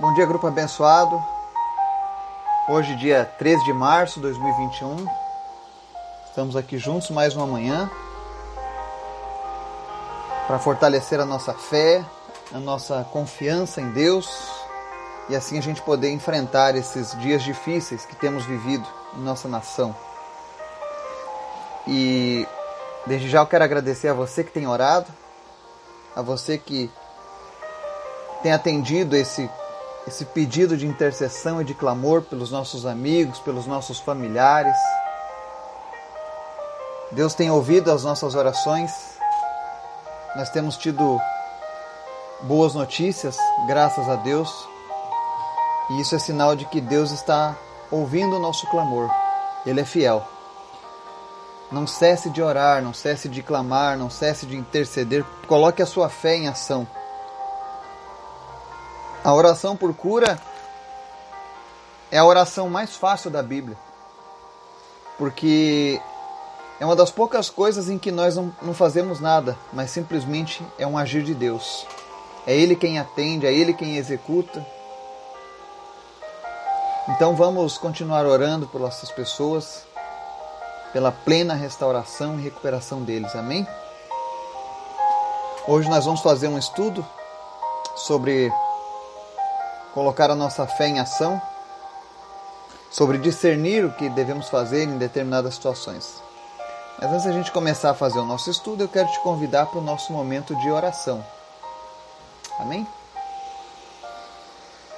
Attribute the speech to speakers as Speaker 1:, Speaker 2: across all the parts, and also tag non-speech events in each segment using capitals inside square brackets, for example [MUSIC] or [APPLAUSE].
Speaker 1: Bom dia, grupo abençoado. Hoje, dia 13 de março de 2021. Estamos aqui juntos mais uma manhã para fortalecer a nossa fé, a nossa confiança em Deus e assim a gente poder enfrentar esses dias difíceis que temos vivido em nossa nação. E desde já eu quero agradecer a você que tem orado, a você que tem atendido esse esse pedido de intercessão e de clamor pelos nossos amigos, pelos nossos familiares. Deus tem ouvido as nossas orações. Nós temos tido boas notícias, graças a Deus. E isso é sinal de que Deus está ouvindo o nosso clamor. Ele é fiel. Não cesse de orar, não cesse de clamar, não cesse de interceder. Coloque a sua fé em ação. A oração por cura é a oração mais fácil da Bíblia, porque é uma das poucas coisas em que nós não, não, fazemos nada, mas simplesmente é um agir de Deus. É Ele quem atende, é Ele quem executa. Então vamos continuar orando por essas pessoas, pela plena restauração e recuperação deles. Amém? Hoje nós vamos fazer um estudo sobre colocar a nossa fé em ação, sobre discernir o que devemos fazer em determinadas situações. Mas antes da gente começar a fazer o nosso estudo, eu quero te convidar para o nosso momento de oração. Amém?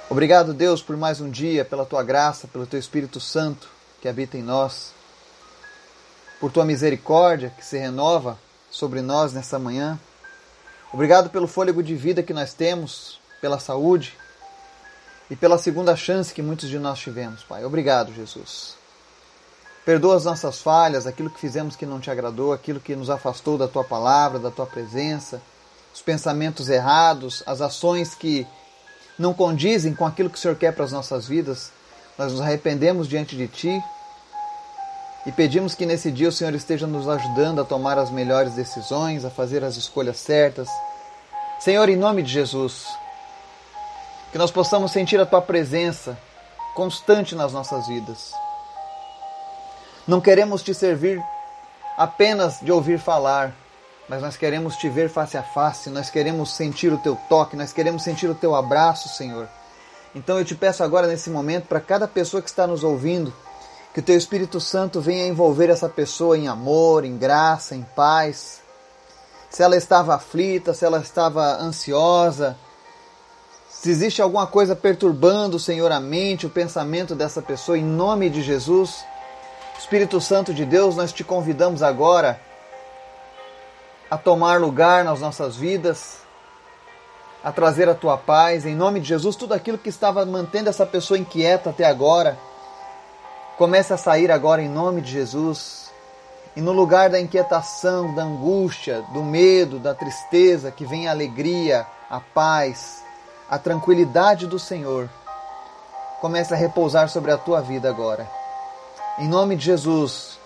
Speaker 1: Obrigado, Deus, por mais um dia, pela tua graça, pelo teu Espírito Santo que habita em nós, por tua misericórdia que se renova sobre nós nessa manhã. Obrigado pelo fôlego de vida que nós temos, pela saúde, e pela segunda chance que muitos de nós tivemos, Pai. Obrigado, Jesus. Perdoa as nossas falhas, aquilo que fizemos que não te agradou, aquilo que nos afastou da tua palavra, da tua presença, os pensamentos errados, as ações que não condizem com aquilo que o Senhor quer para as nossas vidas. Nós nos arrependemos diante de ti e pedimos que nesse dia o Senhor esteja nos ajudando a tomar as melhores decisões, a fazer as escolhas certas. Senhor, em nome de Jesus, que nós possamos sentir a tua presença constante nas nossas vidas. Não queremos te servir apenas de ouvir falar, mas nós queremos te ver face a face, nós queremos sentir o teu toque, nós queremos sentir o teu abraço, Senhor. Então eu te peço agora nesse momento para cada pessoa que está nos ouvindo, que o teu Espírito Santo venha envolver essa pessoa em amor, em graça, em paz. Se ela estava aflita, se ela estava ansiosa, se existe alguma coisa perturbando, Senhor, a mente, o pensamento dessa pessoa, em nome de Jesus, Espírito Santo de Deus, nós te convidamos agora a tomar lugar nas nossas vidas, a trazer a tua paz, em nome de Jesus, tudo aquilo que estava mantendo essa pessoa inquieta até agora, comece a sair agora em nome de Jesus. E no lugar da inquietação, da angústia, do medo, da tristeza, que vem a alegria, a paz, a tranquilidade do Senhor comece a repousar sobre a tua vida agora. Em nome de Jesus,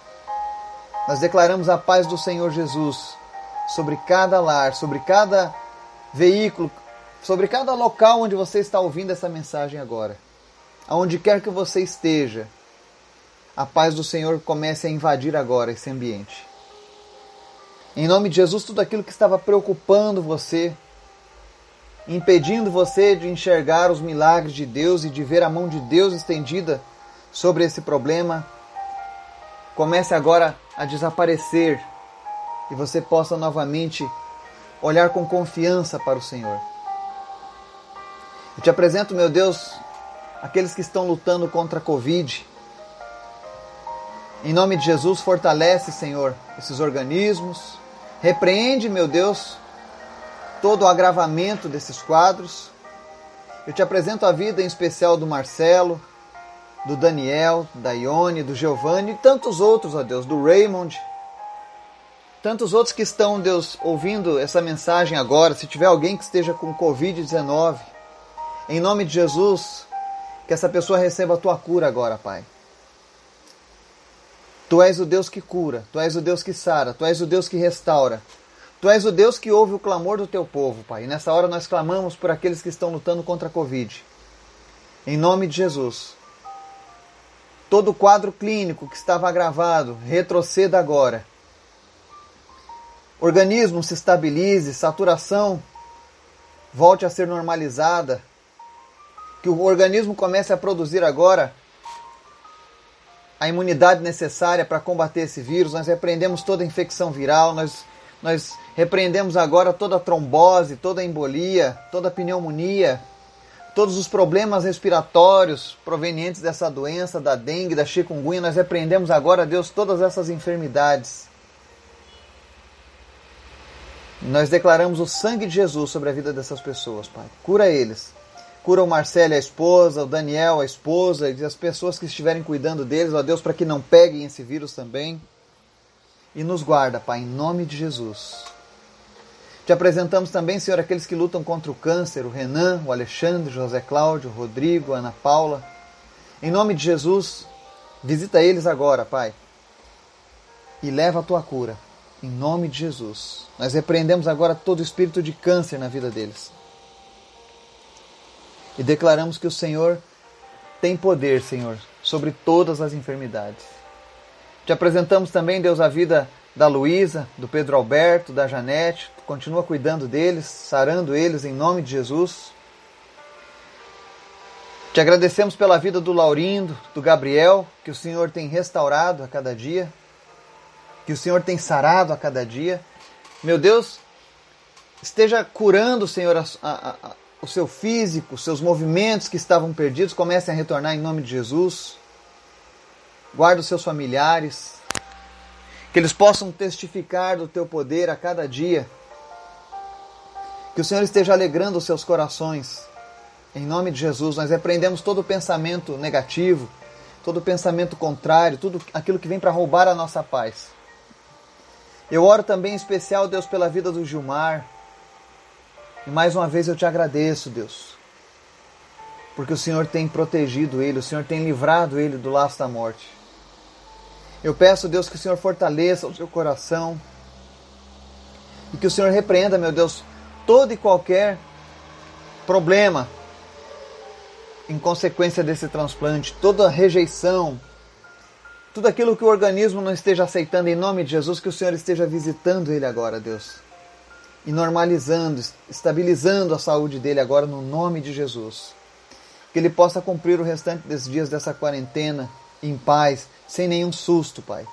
Speaker 1: nós declaramos a paz do Senhor Jesus sobre cada lar, sobre cada veículo, sobre cada local onde você está ouvindo essa mensagem agora. Aonde quer que você esteja, a paz do Senhor comece a invadir agora esse ambiente. Em nome de Jesus, tudo aquilo que estava preocupando você, impedindo você de enxergar os milagres de Deus e de ver a mão de Deus estendida sobre esse problema, comece agora a desaparecer e você possa novamente olhar com confiança para o Senhor. Eu te apresento, meu Deus, aqueles que estão lutando contra a Covid. Em nome de Jesus, fortalece, Senhor, esses organismos. Repreende, meu Deus, todo o agravamento desses quadros. Eu te apresento a vida em especial do Marcelo, do Daniel, da Ione, do Giovanni e tantos outros, ó Deus, do Raymond. Tantos outros que estão, Deus, ouvindo essa mensagem agora. Se tiver alguém que esteja com Covid-19, em nome de Jesus, que essa pessoa receba a tua cura agora, Pai. Tu és o Deus que cura, tu és o Deus que sara, tu és o Deus que restaura. Tu és o Deus que ouve o clamor do teu povo, Pai. E nessa hora nós clamamos por aqueles que estão lutando contra a Covid. Em nome de Jesus. Todo o quadro clínico que estava agravado, retroceda agora. Organismo se estabilize, saturação volte a ser normalizada. Que o organismo comece a produzir agora a imunidade necessária para combater esse vírus. Nós repreendemos toda infecção viral, nós, nós repreendemos agora toda trombose, toda embolia, toda pneumonia todos os problemas respiratórios provenientes dessa doença, da dengue, da chikungunya, nós repreendemos agora, Deus, todas essas enfermidades. Nós declaramos o sangue de Jesus sobre a vida dessas pessoas, Pai. Cura eles. Cura o Marcelo, a esposa, o Daniel, a esposa, e as pessoas que estiverem cuidando deles, ó Deus, para que não peguem esse vírus também. E nos guarda, Pai, em nome de Jesus. Te apresentamos também, Senhor, aqueles que lutam contra o câncer, o Renan, o Alexandre, José Cláudio, Rodrigo, Ana Paula. Em nome de Jesus, visita eles agora, Pai, e leva a tua cura. Em nome de Jesus. Nós repreendemos agora todo espírito de câncer na vida deles. E declaramos que o Senhor tem poder, Senhor, sobre todas as enfermidades. Te apresentamos também, Deus, a vida da Luísa, do Pedro Alberto, da Janete, continua cuidando deles, sarando eles em nome de Jesus. Te agradecemos pela vida do Laurindo, do Gabriel, que o Senhor tem restaurado a cada dia, que o Senhor tem sarado a cada dia. Meu Deus, esteja curando, Senhor, a, a, a, o seu físico, seus movimentos que estavam perdidos, comecem a retornar em nome de Jesus. Guarda os seus familiares, que eles possam testificar do teu poder a cada dia que o Senhor esteja alegrando os seus corações. Em nome de Jesus, nós repreendemos todo pensamento negativo, todo pensamento contrário, tudo aquilo que vem para roubar a nossa paz. Eu oro também em especial, Deus, pela vida do Gilmar. E mais uma vez eu te agradeço, Deus, porque o Senhor tem protegido ele, o Senhor tem livrado ele do laço da morte. Eu peço, Deus, que o Senhor fortaleça o seu coração e que o Senhor repreenda, meu Deus, todo e qualquer problema em consequência desse transplante, toda rejeição, tudo aquilo que o organismo não esteja aceitando em nome de Jesus, que o Senhor esteja visitando ele agora, Deus. E normalizando, estabilizando a saúde dele agora no nome de Jesus. Que ele possa cumprir o restante desses dias dessa quarentena em paz, sem nenhum susto, Pai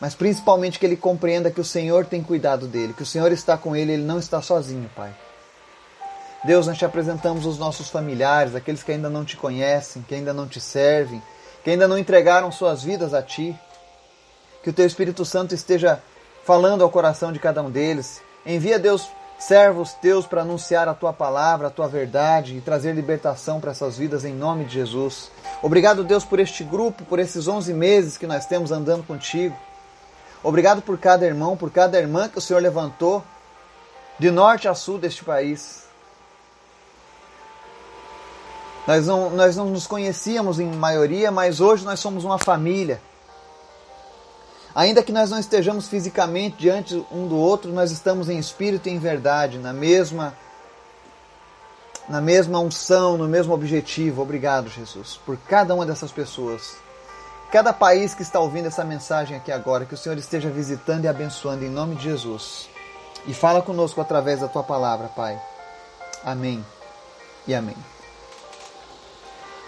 Speaker 1: mas principalmente que ele compreenda que o Senhor tem cuidado dele, que o Senhor está com ele, ele não está sozinho, Pai. Deus, nós te apresentamos os nossos familiares, aqueles que ainda não te conhecem, que ainda não te servem, que ainda não entregaram suas vidas a ti. Que o teu Espírito Santo esteja falando ao coração de cada um deles. Envia, Deus, servos teus para anunciar a tua palavra, a tua verdade e trazer libertação para essas vidas em nome de Jesus. Obrigado, Deus, por este grupo, por esses 11 meses que nós temos andando contigo. Obrigado por cada irmão, por cada irmã que o Senhor levantou de norte a sul deste país. Nós não, nós não nos conhecíamos em maioria, mas hoje nós somos uma família. Ainda que nós não estejamos fisicamente diante um do outro, nós estamos em espírito e em verdade, na mesma na mesma unção, no mesmo objetivo. Obrigado, Jesus, por cada uma dessas pessoas cada país que está ouvindo essa mensagem aqui agora, que o Senhor esteja visitando e abençoando em nome de Jesus. E fala conosco através da tua palavra, Pai. Amém e amém.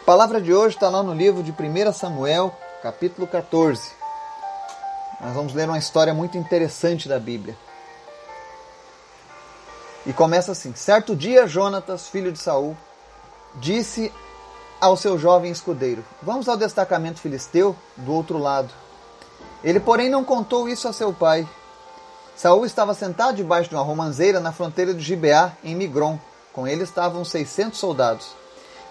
Speaker 1: A palavra de hoje está lá no livro de 1 Samuel, capítulo 14. Nós vamos ler uma história muito interessante da Bíblia. E começa assim: Certo dia, Jonatas, filho de Saul, disse ao seu jovem escudeiro: Vamos ao destacamento filisteu do outro lado. Ele, porém, não contou isso a seu pai. Saul estava sentado debaixo de uma romanceira na fronteira de Gibeá, em Migron. Com ele estavam seiscentos soldados,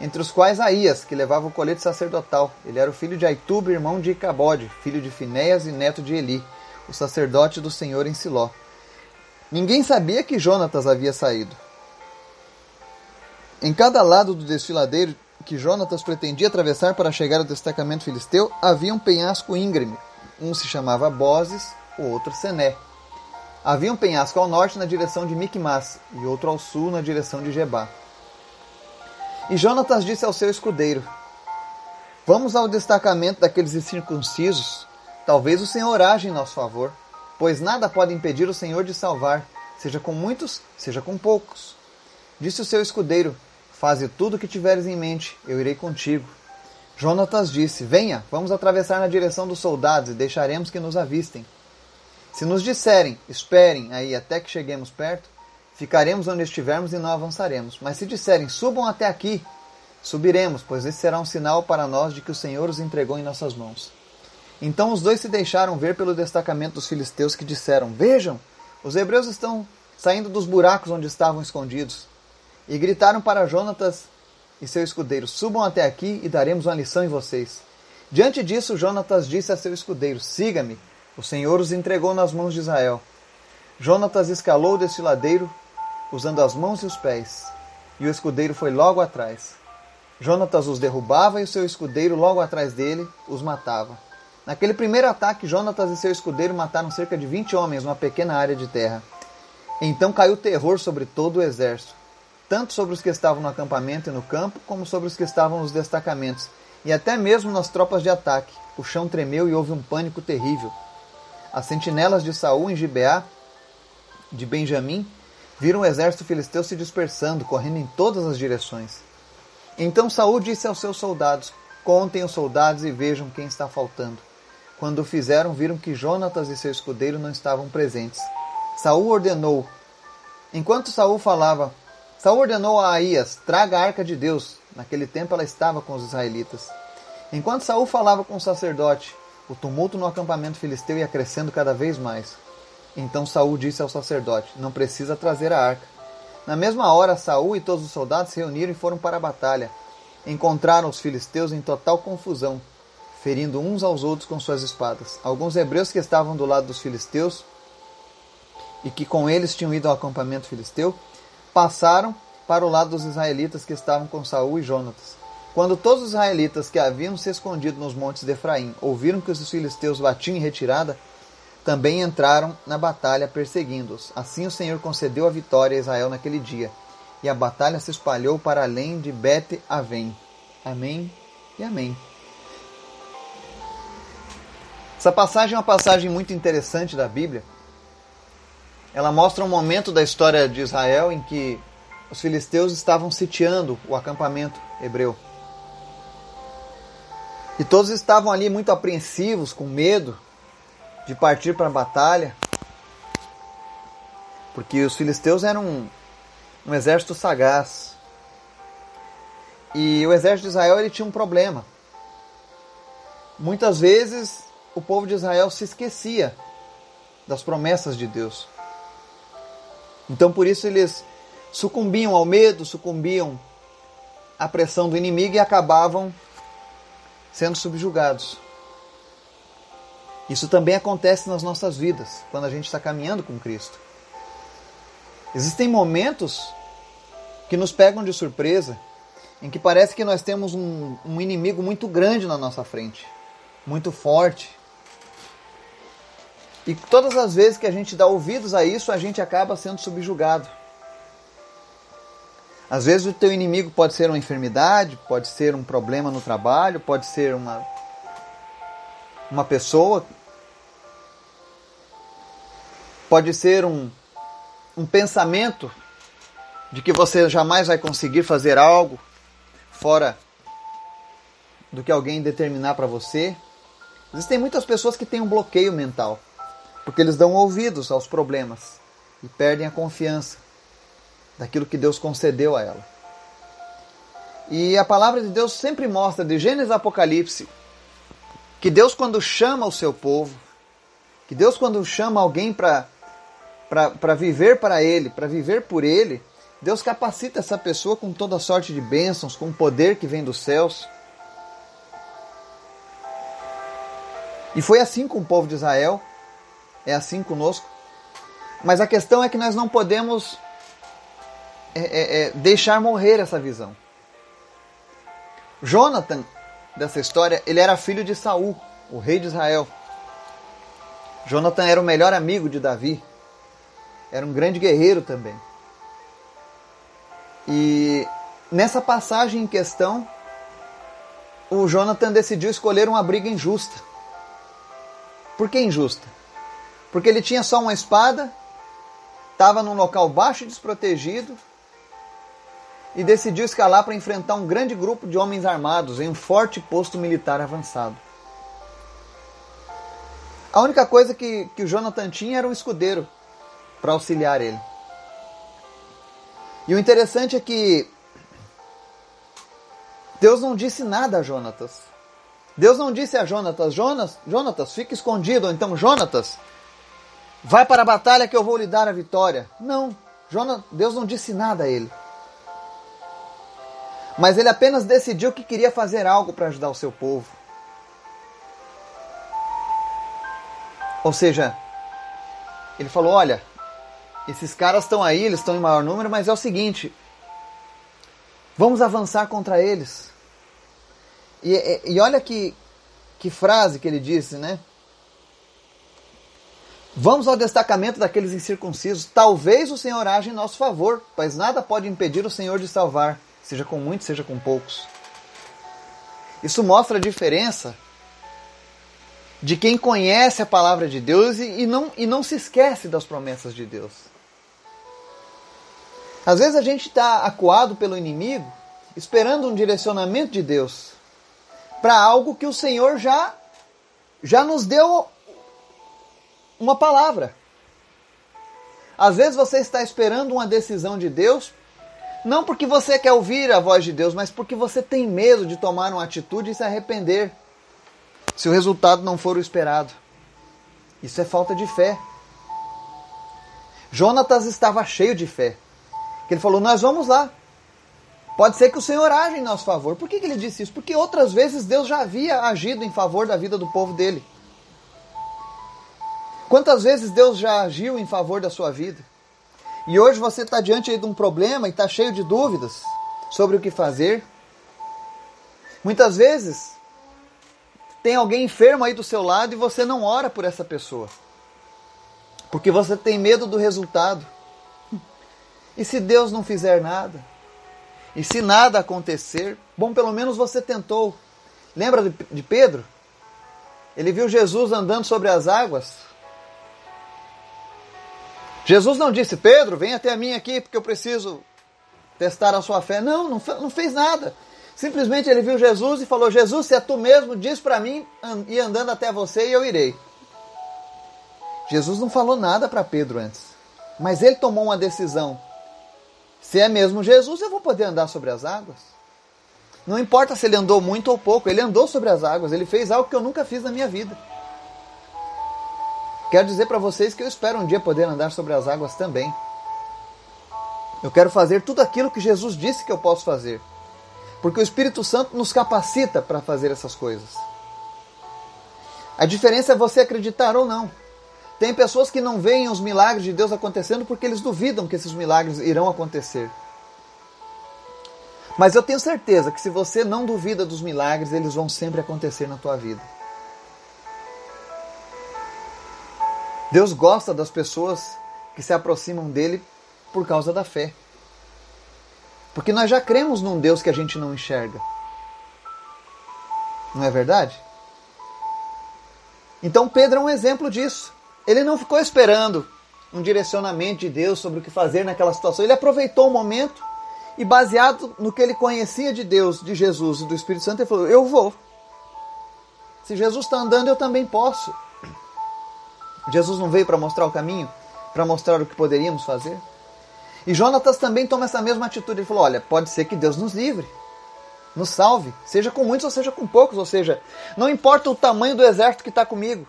Speaker 1: entre os quais Aías, que levava o colete sacerdotal. Ele era o filho de Aitube, irmão de Icabode, filho de Finéias e neto de Eli, o sacerdote do Senhor em Siló. Ninguém sabia que Jonatas havia saído. Em cada lado do desfiladeiro que Jonatas pretendia atravessar para chegar ao destacamento filisteu, havia um penhasco íngreme. Um se chamava Boses, o outro Sené. Havia um penhasco ao norte na direção de Micmas e outro ao sul na direção de Jebá. E Jonatas disse ao seu escudeiro: Vamos ao destacamento daqueles incircuncisos. Talvez o Senhor age em nosso favor, pois nada pode impedir o Senhor de salvar, seja com muitos, seja com poucos. Disse o seu escudeiro: Faze tudo o que tiveres em mente, eu irei contigo. Jonatas disse: Venha, vamos atravessar na direção dos soldados e deixaremos que nos avistem. Se nos disserem, esperem aí até que cheguemos perto, ficaremos onde estivermos e não avançaremos. Mas se disserem, subam até aqui, subiremos, pois esse será um sinal para nós de que o Senhor os entregou em nossas mãos. Então os dois se deixaram ver pelo destacamento dos filisteus que disseram: Vejam, os hebreus estão saindo dos buracos onde estavam escondidos. E gritaram para Jonatas e seu escudeiro: Subam até aqui e daremos uma lição em vocês. Diante disso, Jonatas disse a seu escudeiro: Siga-me, o Senhor os entregou nas mãos de Israel. Jonatas escalou deste ladeiro, usando as mãos e os pés, e o escudeiro foi logo atrás. Jonatas os derrubava e o seu escudeiro, logo atrás dele, os matava. Naquele primeiro ataque, Jonatas e seu escudeiro mataram cerca de 20 homens numa pequena área de terra. Então caiu terror sobre todo o exército tanto sobre os que estavam no acampamento e no campo, como sobre os que estavam nos destacamentos, e até mesmo nas tropas de ataque. O chão tremeu e houve um pânico terrível. As sentinelas de Saul em Gibeá, de Benjamim, viram o exército filisteu se dispersando, correndo em todas as direções. Então Saul disse aos seus soldados: Contem os soldados e vejam quem está faltando. Quando o fizeram, viram que Jonatas e seu escudeiro não estavam presentes. Saul ordenou. Enquanto Saul falava, Saul ordenou a Aías: traga a arca de Deus. Naquele tempo ela estava com os israelitas. Enquanto Saul falava com o sacerdote, o tumulto no acampamento filisteu ia crescendo cada vez mais. Então Saul disse ao sacerdote: Não precisa trazer a arca. Na mesma hora, Saul e todos os soldados se reuniram e foram para a batalha. Encontraram os filisteus em total confusão, ferindo uns aos outros com suas espadas. Alguns hebreus que estavam do lado dos filisteus e que com eles tinham ido ao acampamento filisteu passaram para o lado dos israelitas que estavam com Saul e Jonatas. Quando todos os israelitas que haviam se escondido nos montes de Efraim ouviram que os filisteus batiam em retirada, também entraram na batalha perseguindo-os. Assim o Senhor concedeu a vitória a Israel naquele dia, e a batalha se espalhou para além de Bet-Avém. Amém e amém. Essa passagem é uma passagem muito interessante da Bíblia, ela mostra um momento da história de Israel em que os filisteus estavam sitiando o acampamento hebreu. E todos estavam ali muito apreensivos, com medo de partir para a batalha, porque os filisteus eram um, um exército sagaz. E o exército de Israel ele tinha um problema. Muitas vezes o povo de Israel se esquecia das promessas de Deus. Então por isso eles sucumbiam ao medo, sucumbiam à pressão do inimigo e acabavam sendo subjugados. Isso também acontece nas nossas vidas, quando a gente está caminhando com Cristo. Existem momentos que nos pegam de surpresa, em que parece que nós temos um, um inimigo muito grande na nossa frente, muito forte, e todas as vezes que a gente dá ouvidos a isso, a gente acaba sendo subjugado. Às vezes o teu inimigo pode ser uma enfermidade, pode ser um problema no trabalho, pode ser uma uma pessoa, pode ser um um pensamento de que você jamais vai conseguir fazer algo fora do que alguém determinar para você. Existem muitas pessoas que têm um bloqueio mental porque eles dão ouvidos aos problemas e perdem a confiança daquilo que Deus concedeu a ela. E a palavra de Deus sempre mostra, de Gênesis a Apocalipse, que Deus, quando chama o seu povo, que Deus, quando chama alguém para viver para Ele, para viver por Ele, Deus capacita essa pessoa com toda sorte de bênçãos, com o poder que vem dos céus. E foi assim com o povo de Israel é assim conosco. Mas a questão é que nós não podemos é, é, é, deixar morrer essa visão. Jonathan, dessa história, ele era filho de Saul, o rei de Israel. Jonathan era o melhor amigo de Davi. Era um grande guerreiro também. E nessa passagem em questão, o Jonathan decidiu escolher uma briga injusta. Por que injusta? Porque ele tinha só uma espada, estava num local baixo e desprotegido e decidiu escalar para enfrentar um grande grupo de homens armados em um forte posto militar avançado. A única coisa que, que o Jonathan tinha era um escudeiro para auxiliar ele. E o interessante é que Deus não disse nada a Jonatas. Deus não disse a Jonatas, Jonas, Jonatas, fica escondido, ou então Jonatas, vai para a batalha que eu vou lhe dar a vitória. Não, Jonas, Deus não disse nada a ele. Mas ele apenas decidiu que queria fazer algo para ajudar o seu povo. Ou seja, ele falou: Olha, esses caras estão aí, eles estão em maior número, mas é o seguinte: vamos avançar contra eles. E, e, e olha que, que frase que ele disse, né? Vamos ao destacamento daqueles incircuncisos. Talvez o Senhor age em nosso favor, pois nada pode impedir o Senhor de salvar, seja com muitos, seja com poucos. Isso mostra a diferença de quem conhece a palavra de Deus e, não, e não se esquece das promessas de Deus. Às vezes a gente está acuado pelo inimigo, esperando um direcionamento de Deus para algo que o Senhor já, já nos deu uma palavra. Às vezes você está esperando uma decisão de Deus, não porque você quer ouvir a voz de Deus, mas porque você tem medo de tomar uma atitude e se arrepender se o resultado não for o esperado. Isso é falta de fé. Jonatas estava cheio de fé. Ele falou: Nós vamos lá. Pode ser que o Senhor age em nosso favor. Por que, que ele disse isso? Porque outras vezes Deus já havia agido em favor da vida do povo dele. Quantas vezes Deus já agiu em favor da sua vida? E hoje você está diante de um problema e está cheio de dúvidas sobre o que fazer. Muitas vezes tem alguém enfermo aí do seu lado e você não ora por essa pessoa. Porque você tem medo do resultado. E se Deus não fizer nada? E se nada acontecer? Bom, pelo menos você tentou. Lembra de Pedro? Ele viu Jesus andando sobre as águas. Jesus não disse, Pedro, vem até mim aqui porque eu preciso testar a sua fé. Não, não fez nada. Simplesmente ele viu Jesus e falou: Jesus, se é tu mesmo, diz para mim ir andando até você e eu irei. Jesus não falou nada para Pedro antes, mas ele tomou uma decisão. Se é mesmo Jesus, eu vou poder andar sobre as águas. Não importa se ele andou muito ou pouco, ele andou sobre as águas, ele fez algo que eu nunca fiz na minha vida. Quero dizer para vocês que eu espero um dia poder andar sobre as águas também. Eu quero fazer tudo aquilo que Jesus disse que eu posso fazer. Porque o Espírito Santo nos capacita para fazer essas coisas. A diferença é você acreditar ou não. Tem pessoas que não veem os milagres de Deus acontecendo porque eles duvidam que esses milagres irão acontecer. Mas eu tenho certeza que se você não duvida dos milagres, eles vão sempre acontecer na tua vida. Deus gosta das pessoas que se aproximam dele por causa da fé. Porque nós já cremos num Deus que a gente não enxerga. Não é verdade? Então Pedro é um exemplo disso. Ele não ficou esperando um direcionamento de Deus sobre o que fazer naquela situação. Ele aproveitou o momento e, baseado no que ele conhecia de Deus, de Jesus e do Espírito Santo, ele falou: Eu vou. Se Jesus está andando, eu também posso. Jesus não veio para mostrar o caminho, para mostrar o que poderíamos fazer? E Jonatas também toma essa mesma atitude. Ele falou: olha, pode ser que Deus nos livre, nos salve, seja com muitos ou seja com poucos, ou seja, não importa o tamanho do exército que está comigo,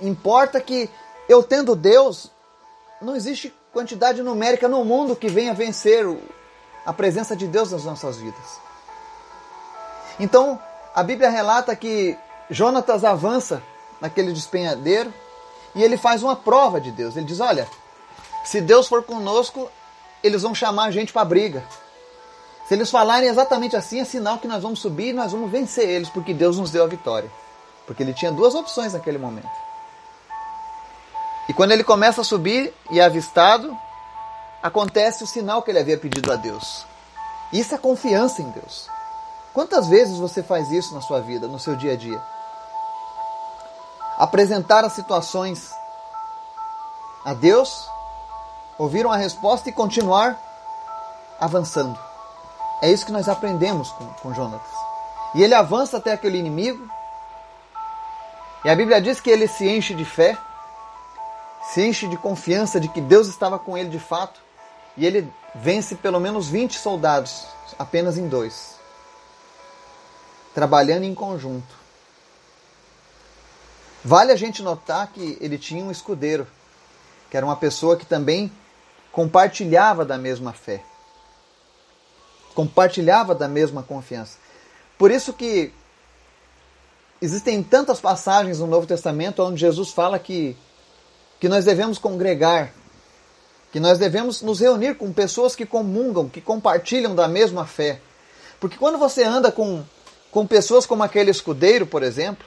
Speaker 1: importa que eu tendo Deus, não existe quantidade numérica no mundo que venha vencer a presença de Deus nas nossas vidas. Então, a Bíblia relata que Jonatas avança naquele despenhadeiro e ele faz uma prova de Deus. Ele diz: Olha, se Deus for conosco, eles vão chamar a gente para briga. Se eles falarem exatamente assim, é sinal que nós vamos subir e nós vamos vencer eles, porque Deus nos deu a vitória. Porque ele tinha duas opções naquele momento. E quando ele começa a subir e é avistado, acontece o sinal que ele havia pedido a Deus. Isso é confiança em Deus. Quantas vezes você faz isso na sua vida, no seu dia a dia? Apresentar as situações a Deus, ouvir uma resposta e continuar avançando. É isso que nós aprendemos com, com Jonatas. E ele avança até aquele inimigo. E a Bíblia diz que ele se enche de fé, se enche de confiança de que Deus estava com ele de fato. E ele vence pelo menos 20 soldados, apenas em dois, trabalhando em conjunto. Vale a gente notar que ele tinha um escudeiro, que era uma pessoa que também compartilhava da mesma fé compartilhava da mesma confiança. Por isso que existem tantas passagens no Novo Testamento onde Jesus fala que, que nós devemos congregar, que nós devemos nos reunir com pessoas que comungam, que compartilham da mesma fé. Porque quando você anda com, com pessoas como aquele escudeiro, por exemplo,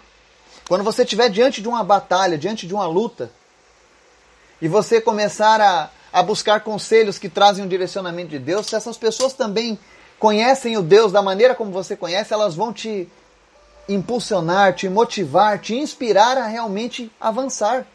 Speaker 1: quando você estiver diante de uma batalha, diante de uma luta, e você começar a, a buscar conselhos que trazem um direcionamento de Deus, se essas pessoas também conhecem o Deus da maneira como você conhece, elas vão te impulsionar, te motivar, te inspirar a realmente avançar.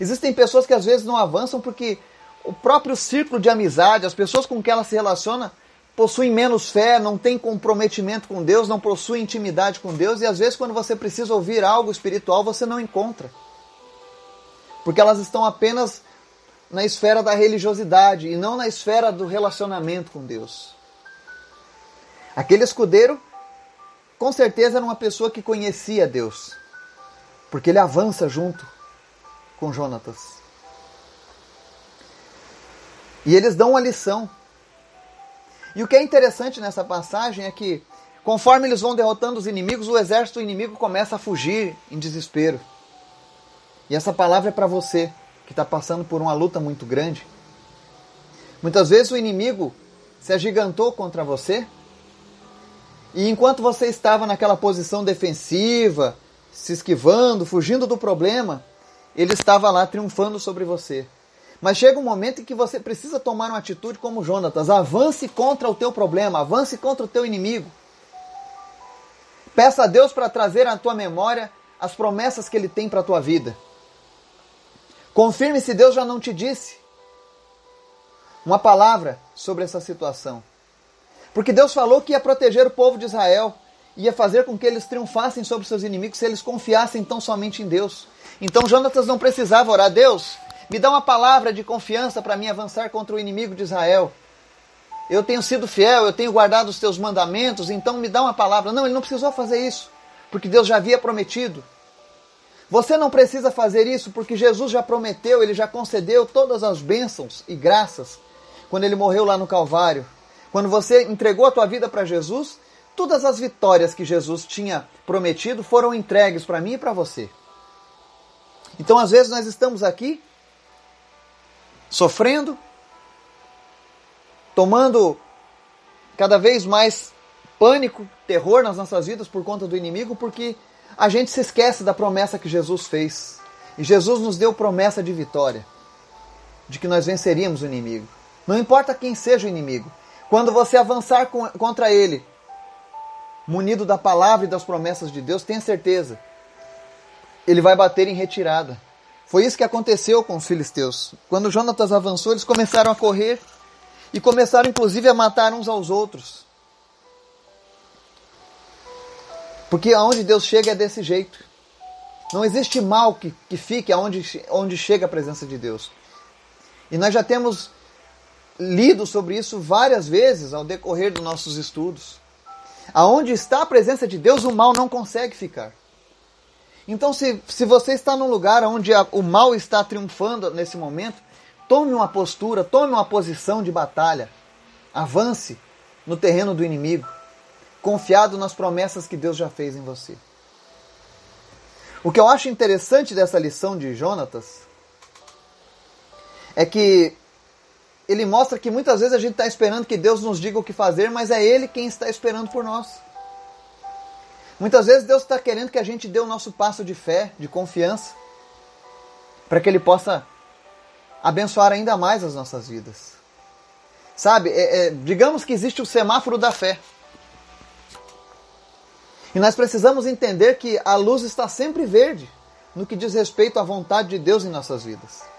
Speaker 1: Existem pessoas que às vezes não avançam porque o próprio círculo de amizade, as pessoas com quem ela se relaciona, possuem menos fé, não têm comprometimento com Deus, não possuem intimidade com Deus e às vezes quando você precisa ouvir algo espiritual você não encontra. Porque elas estão apenas na esfera da religiosidade e não na esfera do relacionamento com Deus. Aquele escudeiro, com certeza, era uma pessoa que conhecia Deus, porque ele avança junto com Jonatas. E eles dão uma lição. E o que é interessante nessa passagem é que, conforme eles vão derrotando os inimigos, o exército inimigo começa a fugir em desespero. E essa palavra é para você que está passando por uma luta muito grande. Muitas vezes o inimigo se agigantou contra você e enquanto você estava naquela posição defensiva, se esquivando, fugindo do problema, ele estava lá triunfando sobre você. Mas chega um momento em que você precisa tomar uma atitude como Jonatas. Avance contra o teu problema, avance contra o teu inimigo. Peça a Deus para trazer à tua memória as promessas que Ele tem para a tua vida. Confirme se Deus já não te disse uma palavra sobre essa situação. Porque Deus falou que ia proteger o povo de Israel, ia fazer com que eles triunfassem sobre seus inimigos se eles confiassem tão somente em Deus. Então Jonatas não precisava orar, Deus, me dá uma palavra de confiança para mim avançar contra o inimigo de Israel. Eu tenho sido fiel, eu tenho guardado os teus mandamentos, então me dá uma palavra. Não, ele não precisou fazer isso, porque Deus já havia prometido. Você não precisa fazer isso porque Jesus já prometeu, ele já concedeu todas as bênçãos e graças quando ele morreu lá no Calvário. Quando você entregou a tua vida para Jesus, todas as vitórias que Jesus tinha prometido foram entregues para mim e para você. Então, às vezes, nós estamos aqui sofrendo, tomando cada vez mais pânico, terror nas nossas vidas por conta do inimigo, porque a gente se esquece da promessa que Jesus fez. E Jesus nos deu promessa de vitória, de que nós venceríamos o inimigo. Não importa quem seja o inimigo, quando você avançar contra ele, munido da palavra e das promessas de Deus, tenha certeza, ele vai bater em retirada. Foi isso que aconteceu com os filisteus. Quando Jonatas avançou, eles começaram a correr e começaram inclusive a matar uns aos outros. Porque aonde Deus chega é desse jeito. Não existe mal que, que fique aonde, onde chega a presença de Deus. E nós já temos lido sobre isso várias vezes ao decorrer dos nossos estudos. Aonde está a presença de Deus, o mal não consegue ficar. Então, se, se você está num lugar onde a, o mal está triunfando nesse momento, tome uma postura, tome uma posição de batalha. Avance no terreno do inimigo, confiado nas promessas que Deus já fez em você. O que eu acho interessante dessa lição de Jonatas é que ele mostra que muitas vezes a gente está esperando que Deus nos diga o que fazer, mas é Ele quem está esperando por nós. Muitas vezes Deus está querendo que a gente dê o nosso passo de fé, de confiança, para que Ele possa abençoar ainda mais as nossas vidas. Sabe, é, é, digamos que existe o semáforo da fé. E nós precisamos entender que a luz está sempre verde no que diz respeito à vontade de Deus em nossas vidas.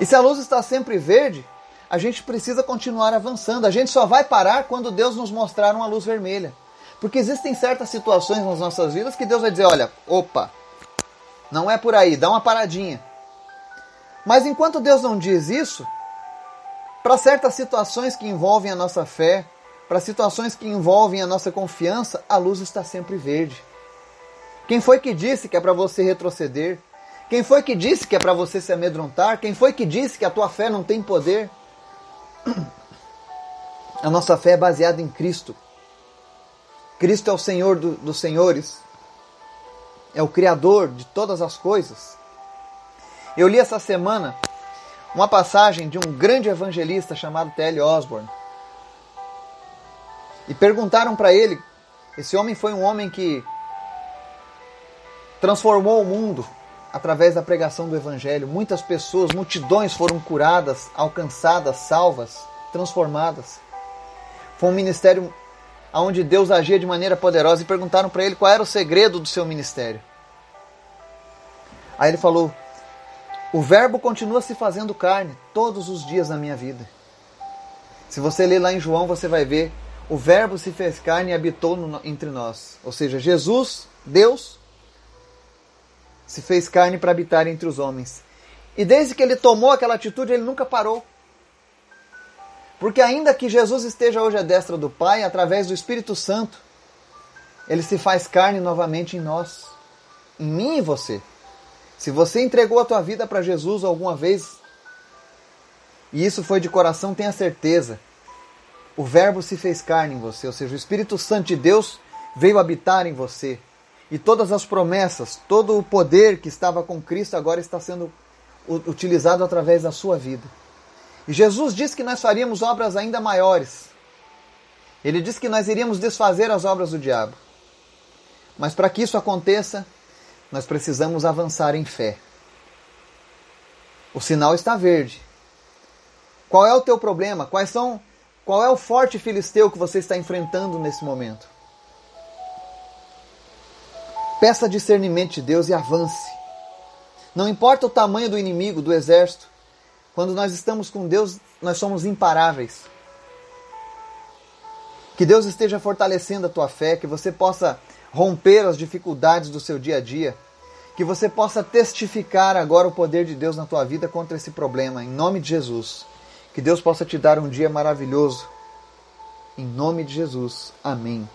Speaker 1: E se a luz está sempre verde, a gente precisa continuar avançando. A gente só vai parar quando Deus nos mostrar uma luz vermelha. Porque existem certas situações nas nossas vidas que Deus vai dizer: olha, opa, não é por aí, dá uma paradinha. Mas enquanto Deus não diz isso, para certas situações que envolvem a nossa fé, para situações que envolvem a nossa confiança, a luz está sempre verde. Quem foi que disse que é para você retroceder? Quem foi que disse que é para você se amedrontar? Quem foi que disse que a tua fé não tem poder? [CLEARS THROAT] A nossa fé é baseada em Cristo. Cristo é o Senhor do, dos senhores, é o Criador de todas as coisas. Eu li essa semana uma passagem de um grande evangelista chamado T.L. Osborne. E perguntaram para ele: esse homem foi um homem que transformou o mundo através da pregação do Evangelho. Muitas pessoas, multidões foram curadas, alcançadas, salvas, transformadas. Foi um ministério onde Deus agia de maneira poderosa e perguntaram para ele qual era o segredo do seu ministério. Aí ele falou: O Verbo continua se fazendo carne todos os dias da minha vida. Se você ler lá em João, você vai ver: O Verbo se fez carne e habitou no, entre nós. Ou seja, Jesus, Deus, se fez carne para habitar entre os homens. E desde que ele tomou aquela atitude, ele nunca parou. Porque ainda que Jesus esteja hoje à destra do Pai, através do Espírito Santo, ele se faz carne novamente em nós, em mim e você. Se você entregou a tua vida para Jesus alguma vez, e isso foi de coração, tenha certeza. O Verbo se fez carne em você, ou seja, o Espírito Santo de Deus veio habitar em você. E todas as promessas, todo o poder que estava com Cristo agora está sendo utilizado através da sua vida. E Jesus disse que nós faríamos obras ainda maiores. Ele disse que nós iríamos desfazer as obras do diabo. Mas para que isso aconteça, nós precisamos avançar em fé. O sinal está verde. Qual é o teu problema? Quais são qual é o forte filisteu que você está enfrentando nesse momento? Peça discernimento de Deus e avance. Não importa o tamanho do inimigo, do exército, quando nós estamos com Deus, nós somos imparáveis. Que Deus esteja fortalecendo a tua fé, que você possa romper as dificuldades do seu dia a dia, que você possa testificar agora o poder de Deus na tua vida contra esse problema, em nome de Jesus. Que Deus possa te dar um dia maravilhoso. Em nome de Jesus. Amém.